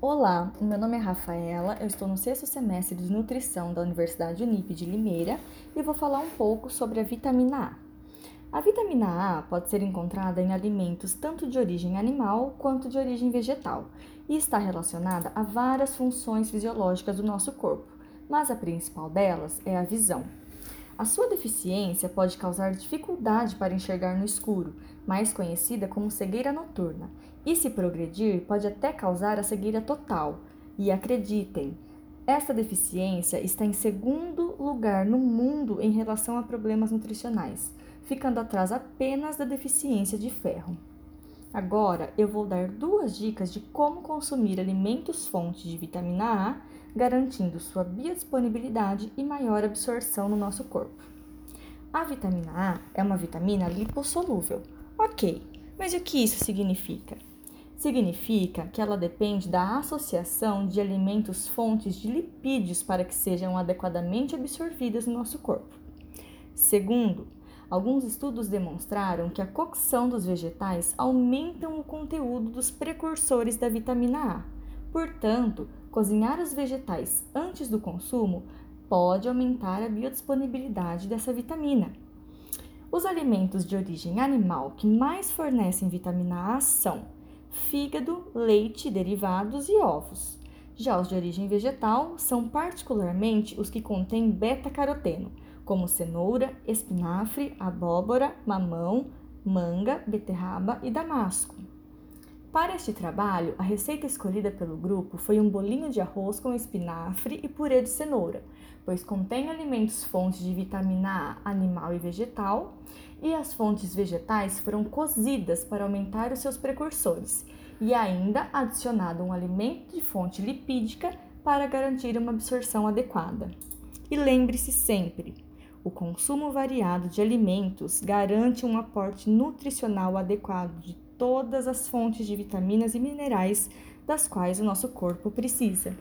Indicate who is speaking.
Speaker 1: Olá, meu nome é Rafaela, eu estou no sexto semestre de nutrição da Universidade Unip de Limeira e vou falar um pouco sobre a vitamina A. A vitamina A pode ser encontrada em alimentos tanto de origem animal quanto de origem vegetal e está relacionada a várias funções fisiológicas do nosso corpo, mas a principal delas é a visão. A sua deficiência pode causar dificuldade para enxergar no escuro, mais conhecida como cegueira noturna, e se progredir, pode até causar a cegueira total. E acreditem, esta deficiência está em segundo lugar no mundo em relação a problemas nutricionais, ficando atrás apenas da deficiência de ferro. Agora eu vou dar duas dicas de como consumir alimentos fontes de vitamina A garantindo sua biodisponibilidade e maior absorção no nosso corpo. A vitamina A é uma vitamina lipossolúvel. Ok, mas o que isso significa? Significa que ela depende da associação de alimentos fontes de lipídios para que sejam adequadamente absorvidas no nosso corpo. Segundo, alguns estudos demonstraram que a cocção dos vegetais aumentam o conteúdo dos precursores da vitamina A. Portanto, cozinhar os vegetais antes do consumo pode aumentar a biodisponibilidade dessa vitamina. Os alimentos de origem animal que mais fornecem vitamina A são fígado, leite, derivados e ovos. Já os de origem vegetal são particularmente os que contêm beta-caroteno, como cenoura, espinafre, abóbora, mamão, manga, beterraba e damasco. Para este trabalho, a receita escolhida pelo grupo foi um bolinho de arroz com espinafre e purê de cenoura, pois contém alimentos fontes de vitamina A animal e vegetal, e as fontes vegetais foram cozidas para aumentar os seus precursores, e ainda adicionado um alimento de fonte lipídica para garantir uma absorção adequada. E lembre-se sempre, o consumo variado de alimentos garante um aporte nutricional adequado de todas as fontes de vitaminas e minerais das quais o nosso corpo precisa.